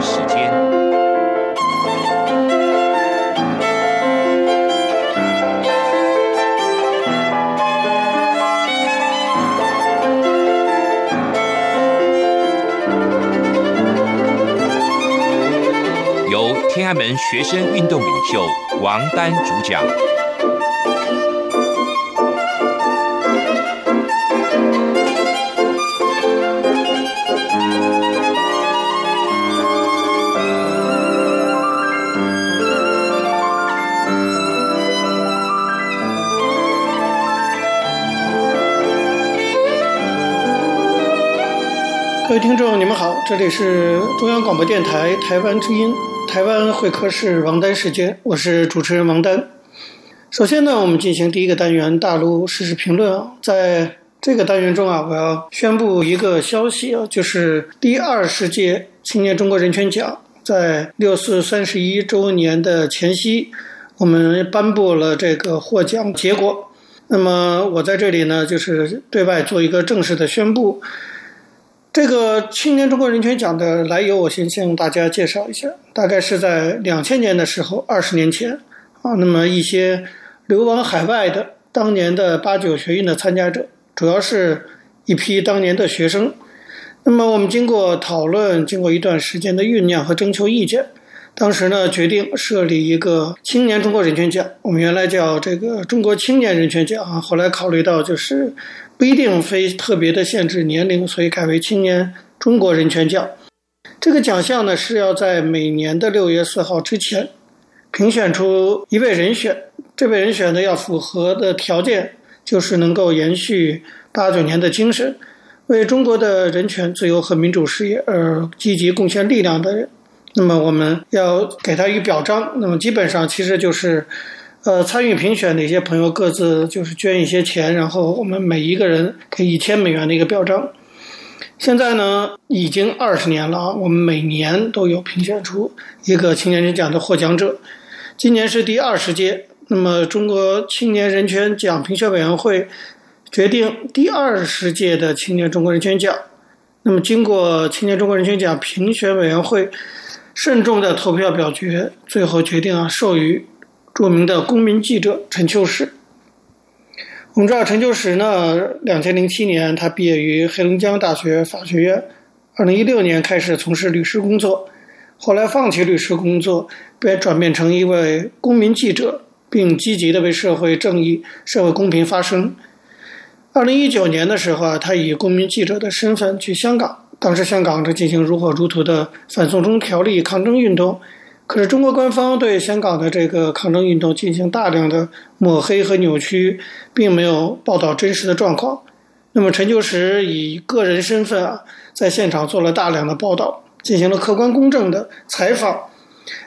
时间，由天安门学生运动领袖王丹主讲。听众，你们好，这里是中央广播电台台湾之音，台湾会客室王丹时间，我是主持人王丹。首先呢，我们进行第一个单元大陆时事评论啊，在这个单元中啊，我要宣布一个消息啊，就是第二十届青年中国人权奖在六四三十一周年的前夕，我们颁布了这个获奖结果。那么我在这里呢，就是对外做一个正式的宣布。这个青年中国人权奖的来由，我先向大家介绍一下。大概是在两千年的时候，二十年前啊，那么一些流亡海外的当年的八九学运的参加者，主要是一批当年的学生。那么我们经过讨论，经过一段时间的酝酿和征求意见，当时呢决定设立一个青年中国人权奖。我们原来叫这个中国青年人权奖啊，后来考虑到就是。不一定非特别的限制年龄，所以改为青年中国人权奖。这个奖项呢是要在每年的六月四号之前评选出一位人选。这位人选呢要符合的条件就是能够延续八九年的精神，为中国的人权、自由和民主事业而积极贡献力量的人。那么我们要给他一表彰。那么基本上其实就是。呃，参与评选的一些朋友各自就是捐一些钱，然后我们每一个人给一千美元的一个表彰。现在呢，已经二十年了啊，我们每年都有评选出一个青年人奖的获奖者。今年是第二十届，那么中国青年人权奖评选委员会决定第二十届的青年中国人权奖。那么经过青年中国人权奖评选委员会慎重的投票表决，最后决定啊，授予。著名的公民记者陈秋实，我们知道陈秋实呢，两千零七年他毕业于黑龙江大学法学院，二零一六年开始从事律师工作，后来放弃律师工作，便转变成一位公民记者，并积极的为社会正义、社会公平发声。二零一九年的时候啊，他以公民记者的身份去香港，当时香港正进行如火如荼的反送中条例抗争运动。可是中国官方对香港的这个抗争运动进行大量的抹黑和扭曲，并没有报道真实的状况。那么陈秋实以个人身份啊，在现场做了大量的报道，进行了客观公正的采访。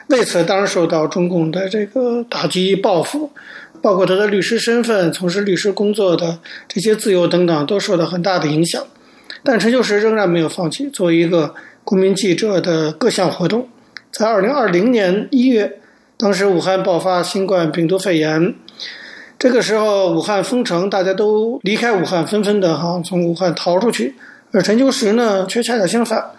为此，当然受到中共的这个打击报复，包括他的律师身份、从事律师工作的这些自由等等，都受到很大的影响。但陈秋实仍然没有放弃作为一个公民记者的各项活动。在二零二零年一月，当时武汉爆发新冠病毒肺炎，这个时候武汉封城，大家都离开武汉，纷纷的哈从武汉逃出去。而陈秋实呢，却恰恰相反，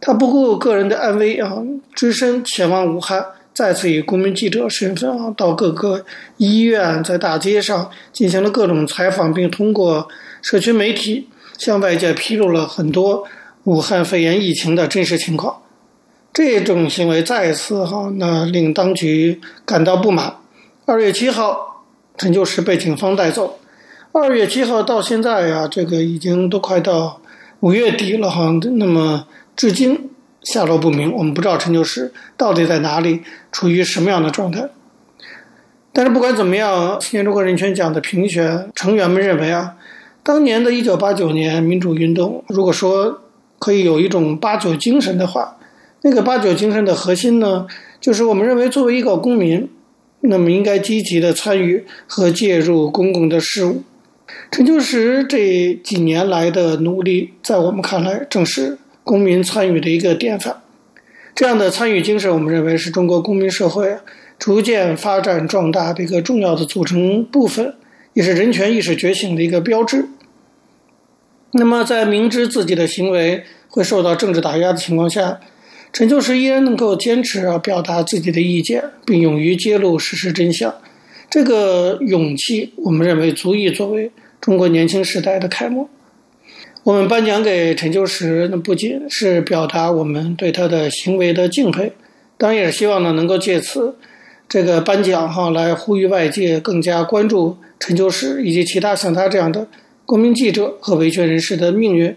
他不顾个人的安危啊，只身前往武汉，再次以公民记者身份啊，到各个医院，在大街上进行了各种采访，并通过社区媒体向外界披露了很多武汉肺炎疫情的真实情况。这种行为再次哈，那令当局感到不满。二月七号，陈旧石被警方带走。二月七号到现在呀，这个已经都快到五月底了哈。那么至今下落不明，我们不知道陈旧石到底在哪里，处于什么样的状态。但是不管怎么样，青年中国人权奖的评选成员们认为啊，当年的一九八九年民主运动，如果说可以有一种八九精神的话。那个八九精神的核心呢，就是我们认为作为一个公民，那么应该积极的参与和介入公共的事务。陈秋实这几年来的努力，在我们看来正是公民参与的一个典范。这样的参与精神，我们认为是中国公民社会逐渐发展壮大的一个重要的组成部分，也是人权意识觉醒的一个标志。那么，在明知自己的行为会受到政治打压的情况下，陈秋实依然能够坚持啊表达自己的意见，并勇于揭露事实真相。这个勇气，我们认为足以作为中国年轻时代的楷模。我们颁奖给陈秋实，那不仅是表达我们对他的行为的敬佩，当然也希望呢能够借此这个颁奖哈来呼吁外界更加关注陈秋实以及其他像他这样的公民记者和维权人士的命运，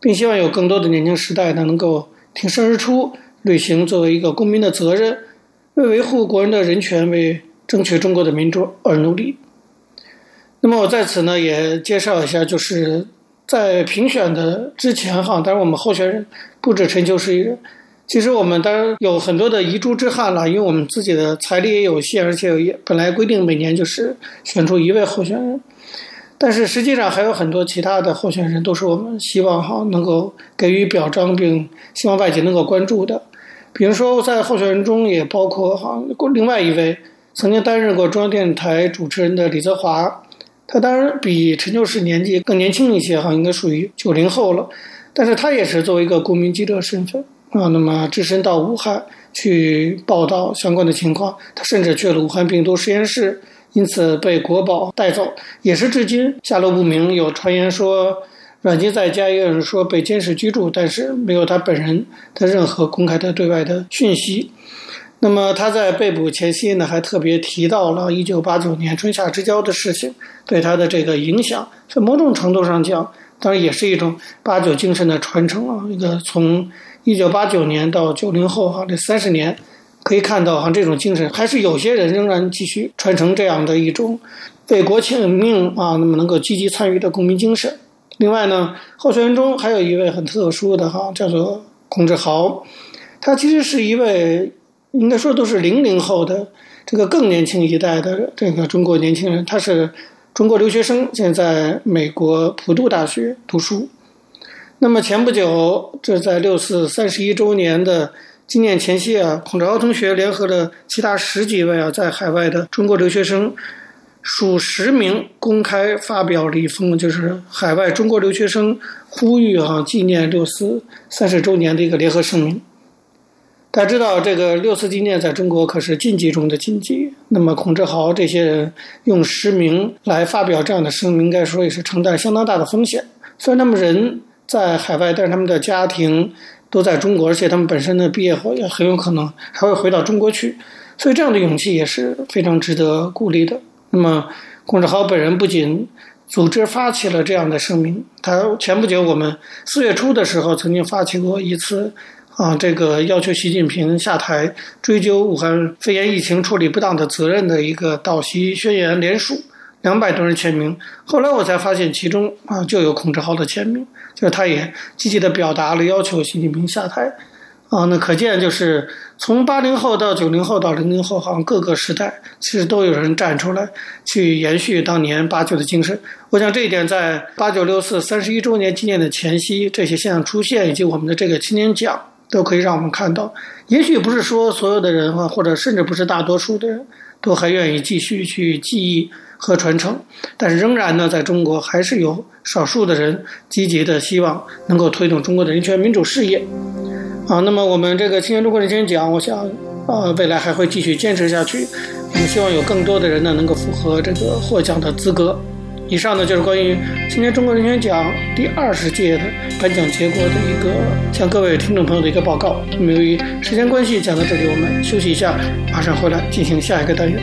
并希望有更多的年轻时代呢能够挺身而出，履行作为一个公民的责任，为维护国人的人权为。争取中国的民主而努力。那么我在此呢也介绍一下，就是在评选的之前哈，当然我们候选人不止陈秋实一人，其实我们当然有很多的遗珠之憾了，因为我们自己的财力也有限，而且也本来规定每年就是选出一位候选人，但是实际上还有很多其他的候选人都是我们希望哈能够给予表彰，并希望外界能够关注的。比如说在候选人中也包括哈另外一位。曾经担任过中央电视台主持人的李泽华，他当然比陈秋实年纪更年轻一些，哈，应该属于九零后了。但是他也是作为一个公民记者身份啊，那么只身到武汉去报道相关的情况。他甚至去了武汉病毒实验室，因此被国宝带走，也是至今下落不明。有传言说阮籍在家，也有人说被监视居住，但是没有他本人的任何公开的对外的讯息。那么他在被捕前夕呢，还特别提到了1989年春夏之交的事情，对他的这个影响，在某种程度上讲，当然也是一种八九精神的传承啊。一个从1989年到90后啊，这三十年，可以看到哈，这种精神还是有些人仍然继续传承这样的一种为国请命啊，那么能够积极参与的公民精神。另外呢，候选人中还有一位很特殊的哈，叫做孔志豪，他其实是一位。应该说都是零零后的这个更年轻一代的这个中国年轻人，他是中国留学生，现在美国普渡大学读书。那么前不久，这在六四三十一周年的纪念前夕啊，孔志豪同学联合了其他十几位啊在海外的中国留学生，数十名公开发表了一封就是海外中国留学生呼吁啊纪念六四三十周年的一个联合声明。大家知道，这个六四纪念在中国可是禁忌中的禁忌。那么，孔志豪这些人用实名来发表这样的声明，应该说也是承担相当大的风险。虽然他们人在海外，但是他们的家庭都在中国，而且他们本身的毕业后也很有可能还会回到中国去。所以，这样的勇气也是非常值得鼓励的。那么，孔志豪本人不仅组织发起了这样的声明，他前不久我们四月初的时候曾经发起过一次。啊，这个要求习近平下台，追究武汉肺炎疫情处理不当的责任的一个倒习宣言联署，两百多人签名。后来我才发现，其中啊就有孔志豪的签名，就是他也积极地表达了要求习近平下台。啊，那可见就是从八零后到九零后到零零后，好像各个时代其实都有人站出来去延续当年八九的精神。我想这一点在八九六四三十一周年纪念的前夕，这些现象出现，以及我们的这个青年奖。都可以让我们看到，也许不是说所有的人啊，或者甚至不是大多数的人都还愿意继续去记忆和传承，但是仍然呢，在中国还是有少数的人积极的希望能够推动中国的人权民主事业。啊，那么我们这个青年中国人权奖，我想啊，未来还会继续坚持下去。我们希望有更多的人呢，能够符合这个获奖的资格。以上呢，就是关于今年中国人权奖第二十届的颁奖结果的一个向各位听众朋友的一个报告。那么由于时间关系，讲到这里，我们休息一下，马上回来进行下一个单元。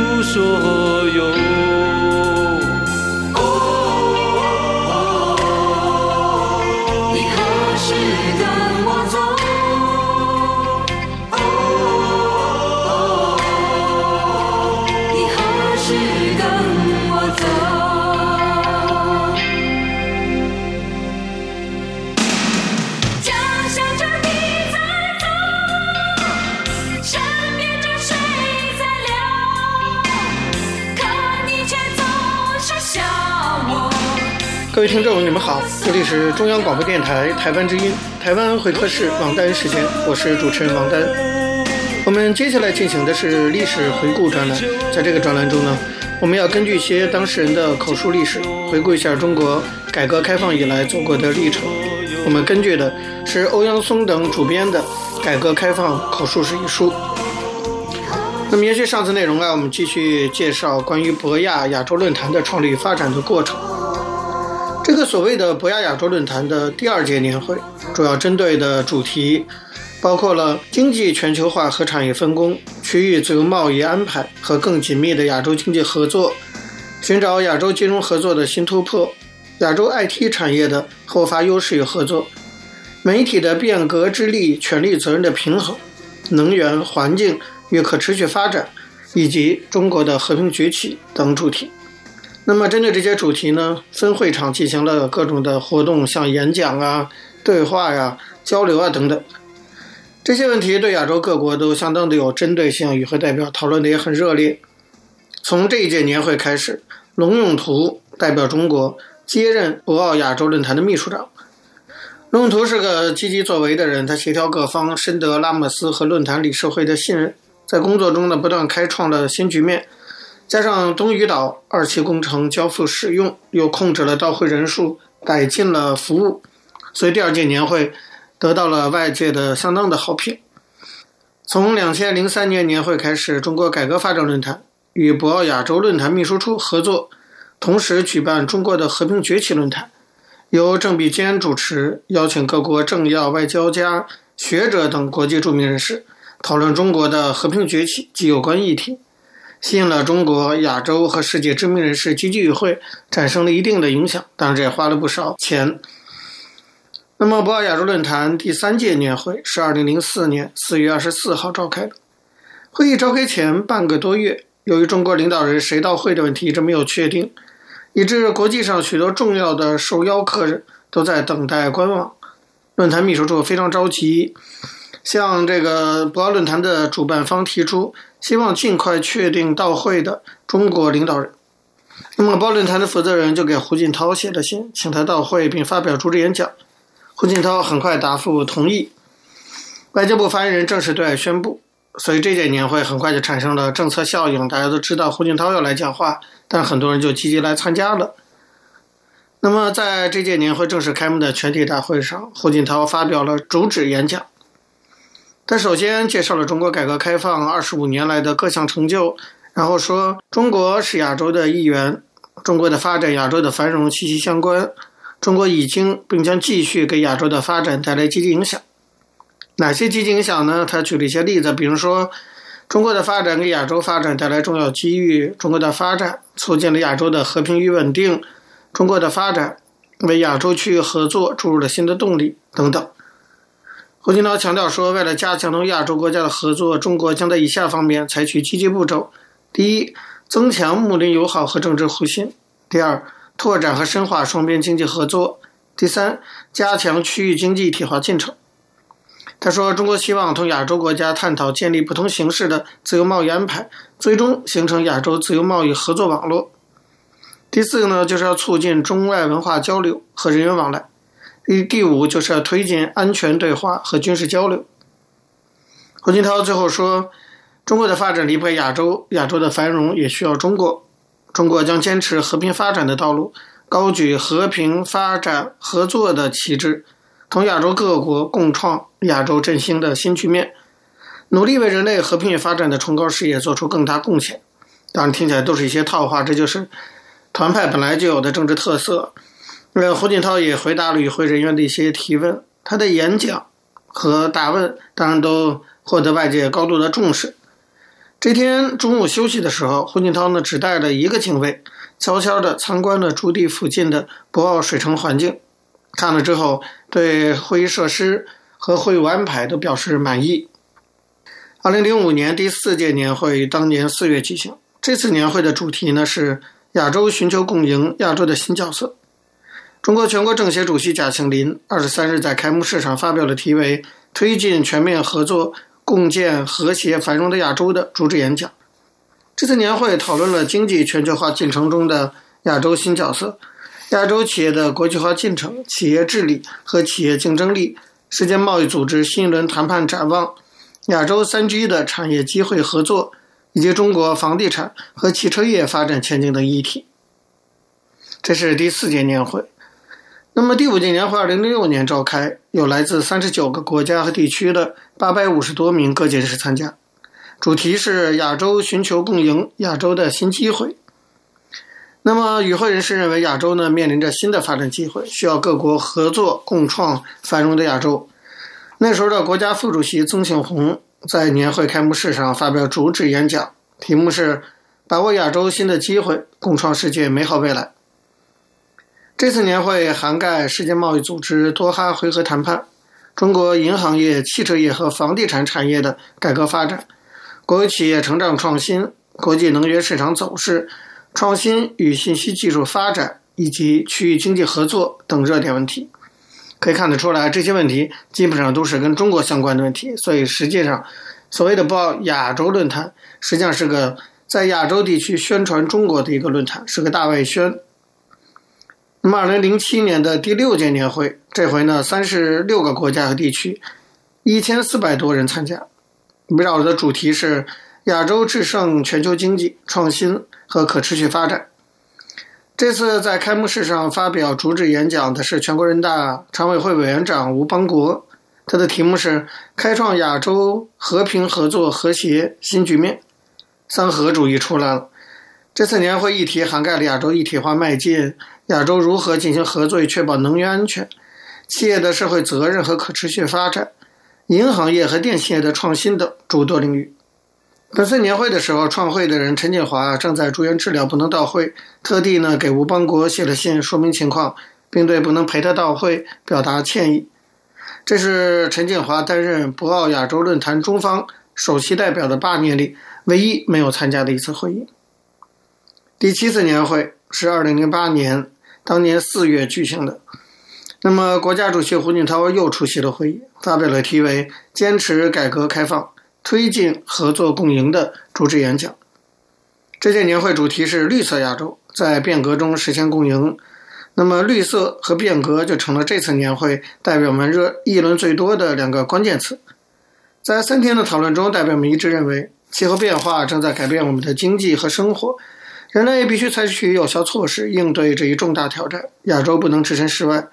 所有。各位听众，你们好，这里是中央广播电台台湾之音，台湾会客室王丹时间，我是主持人王丹。我们接下来进行的是历史回顾专栏，在这个专栏中呢，我们要根据一些当事人的口述历史，回顾一下中国改革开放以来走过的历程。我们根据的是欧阳松等主编的《改革开放口述史》一书。那么延续上次内容啊，我们继续介绍关于博亚亚洲论坛的创立发展的过程。这个所谓的博亚亚洲论坛的第二届年会，主要针对的主题包括了经济全球化和产业分工、区域自由贸易安排和更紧密的亚洲经济合作、寻找亚洲金融合作的新突破、亚洲 IT 产业的后发优势与合作、媒体的变革之力、权力责任的平衡、能源环境。与可持续发展，以及中国的和平崛起等主题。那么，针对这些主题呢，分会场进行了各种的活动，像演讲啊、对话呀、交流啊等等。这些问题对亚洲各国都相当的有针对性，与会代表讨论的也很热烈。从这一届年会开始，龙永图代表中国接任博鳌亚洲论坛的秘书长。龙永图是个积极作为的人，他协调各方，深得拉莫斯和论坛理事会的信任。在工作中呢，不断开创了新局面，加上东屿岛二期工程交付使用，又控制了到会人数，改进了服务，所以第二届年会得到了外界的相当的好评。从两千零三年年会开始，中国改革发展论坛与博鳌亚洲论坛秘书处合作，同时举办中国的和平崛起论坛，由郑必坚主持，邀请各国政要、外交家、学者等国际著名人士。讨论中国的和平崛起及有关议题，吸引了中国、亚洲和世界知名人士积极与会，产生了一定的影响。当然，这也花了不少钱。那么，博鳌亚洲论坛第三届年会是二零零四年四月二十四号召开的。会议召开前半个多月，由于中国领导人谁到会的问题一直没有确定，以致国际上许多重要的受邀客人都在等待观望。论坛秘书处非常着急。向这个博鳌论坛的主办方提出，希望尽快确定到会的中国领导人。那么，包论坛的负责人就给胡锦涛写了信，请他到会并发表主旨演讲。胡锦涛很快答复同意。外交部发言人正式对外宣布，所以这届年会很快就产生了政策效应。大家都知道胡锦涛要来讲话，但很多人就积极来参加了。那么，在这届年会正式开幕的全体大会上，胡锦涛发表了主旨演讲。他首先介绍了中国改革开放二十五年来的各项成就，然后说中国是亚洲的一员，中国的发展、亚洲的繁荣息息相关，中国已经并将继续给亚洲的发展带来积极影响。哪些积极影响呢？他举了一些例子，比如说中国的发展给亚洲发展带来重要机遇，中国的发展促进了亚洲的和平与稳定，中国的发展为亚洲区域合作注入了新的动力等等。胡锦涛强调说，为了加强同亚洲国家的合作，中国将在以下方面采取积极步骤：第一，增强睦邻友好和政治互信；第二，拓展和深化双边经济合作；第三，加强区域经济一体化进程。他说，中国希望同亚洲国家探讨建立不同形式的自由贸易安排，最终形成亚洲自由贸易合作网络。第四个呢，就是要促进中外文化交流和人员往来。第第五就是要推进安全对话和军事交流。胡锦涛最后说：“中国的发展离不开亚洲，亚洲的繁荣也需要中国。中国将坚持和平发展的道路，高举和平发展合作的旗帜，同亚洲各国共创亚洲振兴的新局面，努力为人类和平与发展的崇高事业做出更大贡献。”当然，听起来都是一些套话，这就是团派本来就有的政治特色。呃，胡锦涛也回答了与会人员的一些提问，他的演讲和答问当然都获得外界高度的重视。这天中午休息的时候，胡锦涛呢只带了一个警卫，悄悄地参观了驻地附近的博鳌水城环境，看了之后对会议设施和会务安排都表示满意。二零零五年第四届年会当年四月举行，这次年会的主题呢是亚洲寻求共赢，亚洲的新角色。中国全国政协主席贾庆林二十三日在开幕式上发表了题为“推进全面合作，共建和谐繁荣的亚洲”的主旨演讲。这次年会讨论了经济全球化进程中的亚洲新角色，亚洲企业的国际化进程、企业治理和企业竞争力、世界贸易组织新一轮谈判展望、亚洲三 G 的产业机会合作，以及中国房地产和汽车业发展前景等议题。这是第四届年会。那么第五届年会，二零零六年召开，有来自三十九个国家和地区的八百五十多名各界人士参加，主题是亚洲寻求共赢，亚洲的新机会。那么与会人士认为，亚洲呢面临着新的发展机会，需要各国合作共创繁荣的亚洲。那时候的国家副主席曾庆红在年会开幕式上发表主旨演讲，题目是“把握亚洲新的机会，共创世界美好未来”。这次年会涵盖世界贸易组织多哈回合谈判、中国银行业、汽车业和房地产产业的改革发展、国有企业成长创新、国际能源市场走势、创新与信息技术发展以及区域经济合作等热点问题。可以看得出来，这些问题基本上都是跟中国相关的问题。所以，实际上所谓的报亚洲论坛，实际上是个在亚洲地区宣传中国的一个论坛，是个大外宣。那么，二零零七年的第六届年会，这回呢，三十六个国家和地区，一千四百多人参加，围绕的主题是亚洲制胜全球经济、创新和可持续发展。这次在开幕式上发表主旨演讲的是全国人大常委会委员长吴邦国，他的题目是“开创亚洲和平合作和谐新局面”，三合主义出来了。这次年会议题涵盖了亚洲一体化迈进。亚洲如何进行合作以确保能源安全？企业的社会责任和可持续发展，银行业和电信业的创新等诸多领域。本次年会的时候，创会的人陈建华正在住院治疗，不能到会，特地呢给吴邦国写了信说明情况，并对不能陪他到会表达歉意。这是陈建华担任博鳌亚洲论坛中方首席代表的八年里唯一没有参加的一次会议。第七次年会是二零零八年。当年四月举行的，那么国家主席胡锦涛又出席了会议，发表了题为“坚持改革开放，推进合作共赢”的主旨演讲。这届年会主题是“绿色亚洲，在变革中实现共赢”。那么，绿色和变革就成了这次年会代表们热议论最多的两个关键词。在三天的讨论中，代表们一致认为，气候变化正在改变我们的经济和生活。人类必须采取有效措施应对这一重大挑战。亚洲不能置身事外。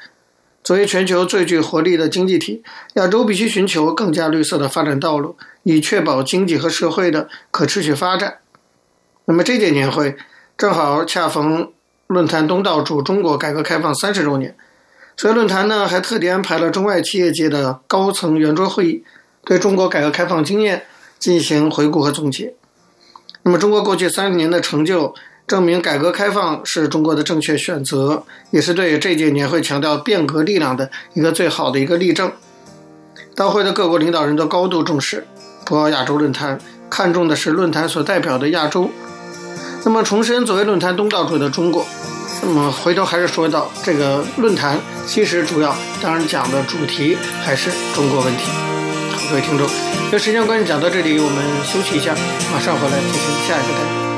作为全球最具活力的经济体，亚洲必须寻求更加绿色的发展道路，以确保经济和社会的可持续发展。那么这届年会正好恰逢论坛东道主中国改革开放三十周年，所以论坛呢还特地安排了中外企业界的高层圆桌会议，对中国改革开放经验进行回顾和总结。那么中国过去三十年的成就。证明改革开放是中国的正确选择，也是对这届年会强调变革力量的一个最好的一个例证。到会的各国领导人都高度重视博鳌亚洲论坛，看重的是论坛所代表的亚洲。那么重申作为论坛东道主的中国，那么回头还是说到这个论坛，其实主要当然讲的主题还是中国问题。好，各位听众，由于时间关系讲到这里，我们休息一下，马上回来进行下一个单元。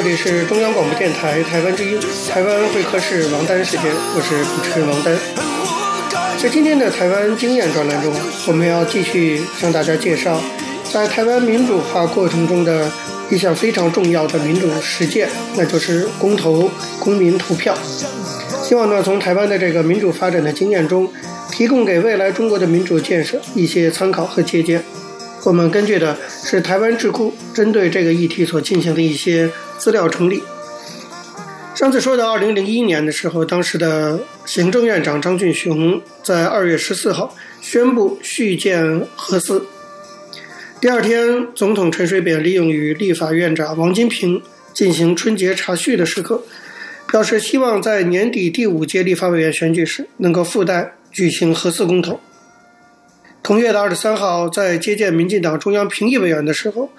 这里是中央广播电台台湾之音，台湾会客室王丹时间，我是主持人王丹。在今天的台湾经验专栏中，我们要继续向大家介绍在台湾民主化过程中的一项非常重要的民主实践，那就是公投、公民投票。希望呢，从台湾的这个民主发展的经验中，提供给未来中国的民主建设一些参考和借鉴。我们根据的是台湾智库针对这个议题所进行的一些资料成立。上次说到二零零一年的时候，当时的行政院长张俊雄在二月十四号宣布续建核四。第二天，总统陈水扁利用与立法院长王金平进行春节茶叙的时刻，表示希望在年底第五届立法委员选举时能够附带举行核四公投。同月的二十三号，在接见民进党中央评议委员的时候，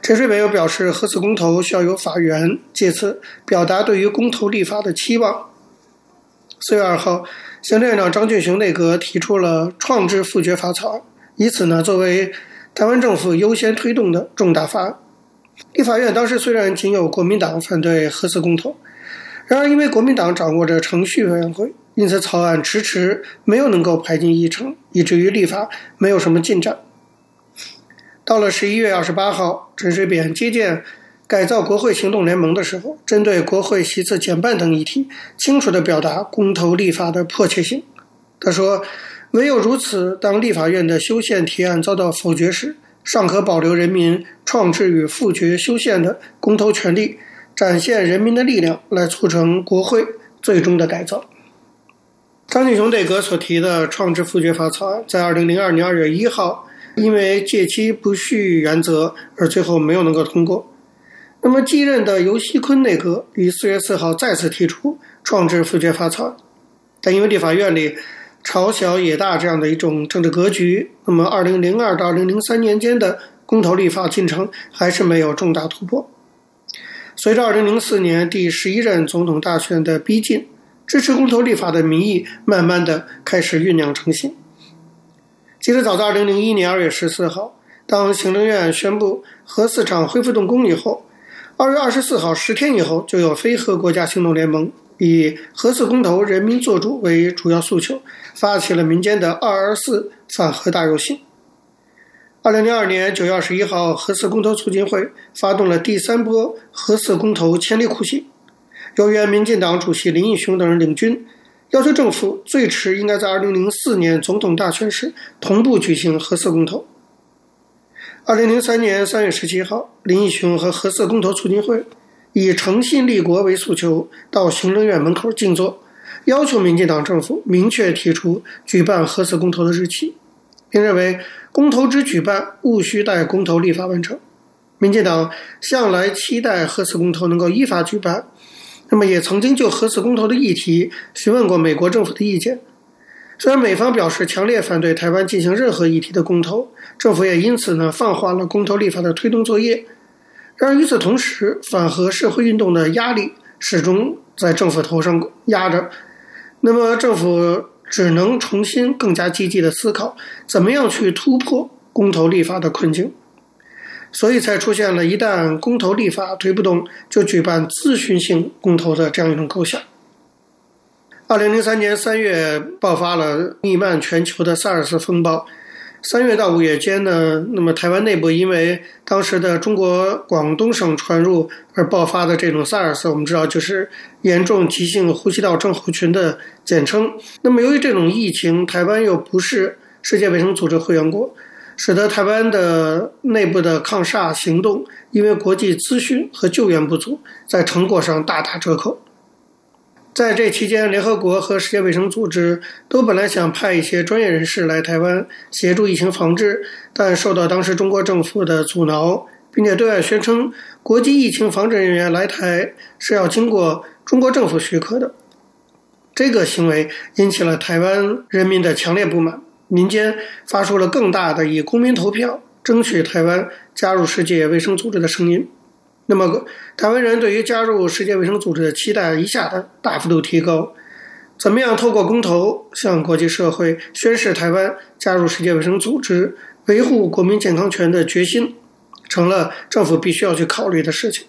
陈水扁又表示，核四公投需要由法院，借此表达对于公投立法的期望。四月二号，行政院长张俊雄内阁提出了创制复决法草案，以此呢作为台湾政府优先推动的重大法案。立法院当时虽然仅有国民党反对核四公投，然而因为国民党掌握着程序委员会，因此草案迟迟没有能够排进议程，以至于立法没有什么进展。到了十一月二十八号，陈水扁接见改造国会行动联盟的时候，针对国会席次减半等议题，清楚地表达公投立法的迫切性。他说：“唯有如此，当立法院的修宪提案遭到否决时，尚可保留人民创制与复决修宪的公投权利，展现人民的力量，来促成国会最终的改造。”张俊雄内阁所提的创制复决法草案，在二零零二年二月一号。因为届期不续原则而最后没有能够通过。那么继任的尤锡堃内阁于四月四号再次提出创制复决法草案，但因为立法院里朝小野大这样的一种政治格局，那么二零零二到二零零三年间的公投立法进程还是没有重大突破。随着二零零四年第十一任总统大选的逼近，支持公投立法的民意慢慢的开始酝酿成型。其实早在二零零一年二月十四号，当行政院宣布核四厂恢复动工以后，二月二十四号十天以后，就有非核国家行动联盟以核四公投人民做主为主要诉求，发起了民间的二二四反核大游行。二零零二年九月二十一号，核四公投促进会发动了第三波核四公投千里苦行，由原民进党主席林义雄等人领军。要求政府最迟应该在二零零四年总统大选时同步举行核四公投。二零零三年三月十七号，林义雄和核四公投促进会以诚信立国为诉求，到行政院门口静坐，要求民进党政府明确提出举办核四公投的日期，并认为公投之举办务须待公投立法完成。民进党向来期待核四公投能够依法举办。那么也曾经就核四公投的议题询问过美国政府的意见，虽然美方表示强烈反对台湾进行任何议题的公投，政府也因此呢放缓了公投立法的推动作业。然而与此同时，反核社会运动的压力始终在政府头上压着，那么政府只能重新更加积极的思考，怎么样去突破公投立法的困境。所以才出现了一旦公投立法推不动，就举办咨询性公投的这样一种构想。二零零三年三月爆发了弥漫全球的 SARS 风暴，三月到五月间呢，那么台湾内部因为当时的中国广东省传入而爆发的这种 SARS，我们知道就是严重急性呼吸道症候群的简称。那么由于这种疫情，台湾又不是世界卫生组织会员国。使得台湾的内部的抗煞行动，因为国际资讯和救援不足，在成果上大打折扣。在这期间，联合国和世界卫生组织都本来想派一些专业人士来台湾协助疫情防治，但受到当时中国政府的阻挠，并且对外宣称国际疫情防治人员来台是要经过中国政府许可的。这个行为引起了台湾人民的强烈不满。民间发出了更大的以公民投票争取台湾加入世界卫生组织的声音。那么，台湾人对于加入世界卫生组织的期待一下子大幅度提高。怎么样透过公投向国际社会宣示台湾加入世界卫生组织、维护国民健康权的决心，成了政府必须要去考虑的事情。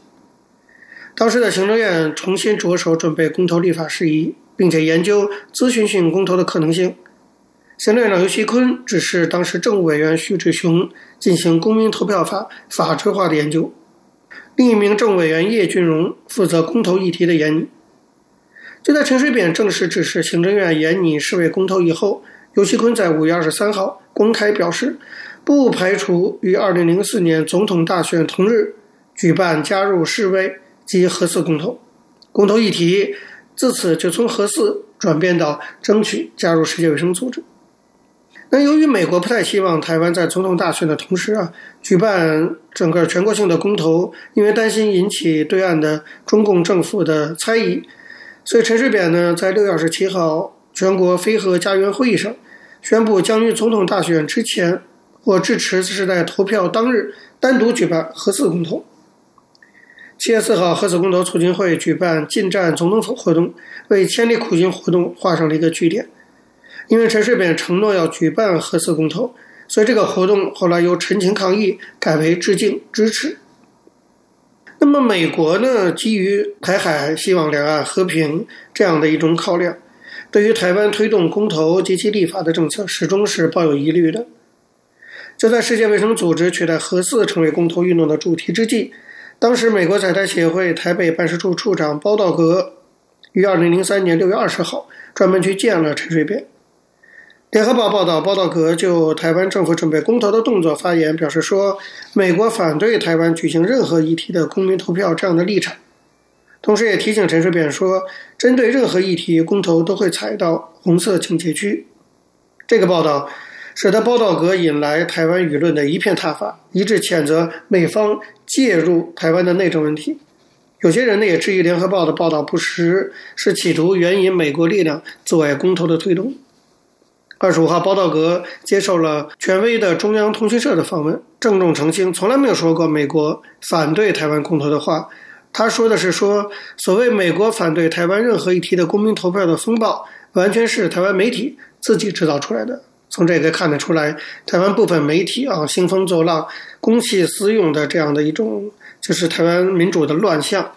当时的行政院重新着手准备公投立法事宜，并且研究咨询性公投的可能性。行政院长游锡坤指示当时政务委员徐志雄进行公民投票法法制化的研究，另一名政务委员叶俊荣负责公投议题的研拟。就在陈水扁正式指示行政院研拟释为公投以后，游锡坤在五月二十三号公开表示，不排除于二零零四年总统大选同日举办加入世卫及核四公投。公投议题自此就从核四转变到争取加入世界卫生组织。那由于美国不太希望台湾在总统大选的同时啊举办整个全国性的公投，因为担心引起对岸的中共政府的猜疑，所以陈水扁呢在六月二十七号全国非核家园会议上宣布，将于总统大选之前或至迟是在投票当日单独举办核四公投。七月四号，核四公投促进会举办进站总统府活动，为千里苦行活动画上了一个句点。因为陈水扁承诺要举办核四公投，所以这个活动后来由陈情抗议改为致敬支持。那么美国呢，基于台海希望两岸和平这样的一种考量，对于台湾推动公投及其立法的政策，始终是抱有疑虑的。就在世界卫生组织取代核四成为公投运动的主题之际，当时美国在台协会台北办事处处长包道格于二零零三年六月二十号专门去见了陈水扁。联合报报道，包道格就台湾政府准备公投的动作发言，表示说，美国反对台湾举行任何议题的公民投票这样的立场，同时也提醒陈水扁说，针对任何议题，公投都会踩到红色警戒区。这个报道使得包道格引来台湾舆论的一片挞伐，一致谴责美方介入台湾的内政问题。有些人呢也质疑联合报的报道不实，是企图援引美国力量阻碍公投的推动。二十五号，包道格接受了权威的中央通讯社的访问，郑重澄清，从来没有说过美国反对台湾公投的话。他说的是说，所谓美国反对台湾任何议题的公民投票的风暴，完全是台湾媒体自己制造出来的。从这个看得出来，台湾部分媒体啊兴风作浪、公器私用的这样的一种，就是台湾民主的乱象。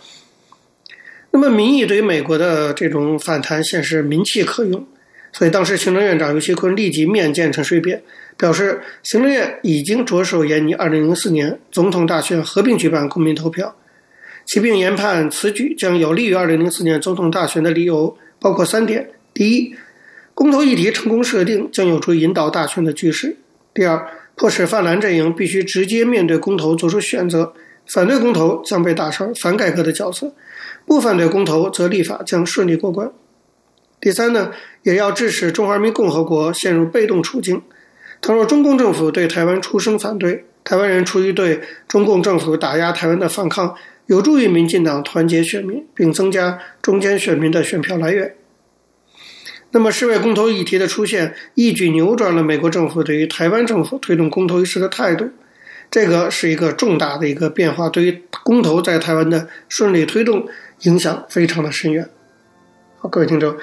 那么民意对于美国的这种反弹，现是民气可用。所以，当时行政院长游锡堃立即面见陈水扁，表示行政院已经着手研拟2004年总统大选合并举办公民投票，其并研判此举将有利于2004年总统大选的理由包括三点：第一，公投议题成功设定将有助于引导大选的局势；第二，迫使泛蓝阵营必须直接面对公投做出选择，反对公投将被打上反改革的角色，不反对公投则立法将顺利过关。第三呢，也要致使中华人民共和国陷入被动处境。倘若中共政府对台湾出声反对，台湾人出于对中共政府打压台湾的反抗，有助于民进党团结选民，并增加中间选民的选票来源。那么，世卫公投议题的出现，一举扭转了美国政府对于台湾政府推动公投一事的态度。这个是一个重大的一个变化，对于公投在台湾的顺利推动影响非常的深远。好，各位听众。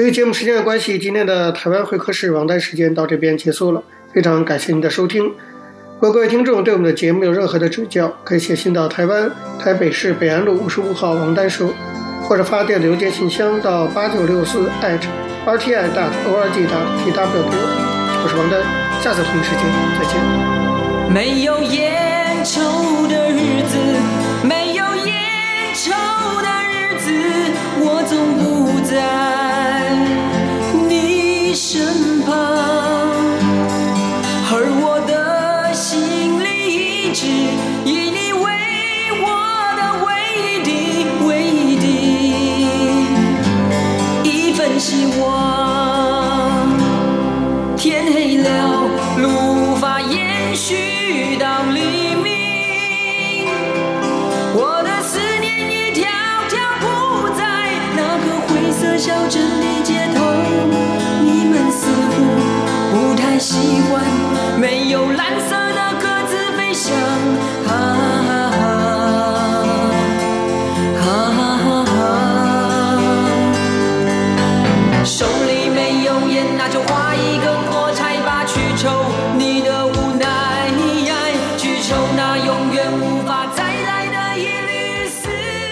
由于节目时间的关系，今天的台湾会客室王丹时间到这边结束了。非常感谢您的收听。如果各位听众对我们的节目有任何的指教，可以写信到台湾台北市北安路五十五号王丹收，或者发电邮件信箱到八九六四 @rti.org.tw 给我。我是王丹，下次同一时间再见。没有烟抽的日子，没有烟抽的日子，我总不在。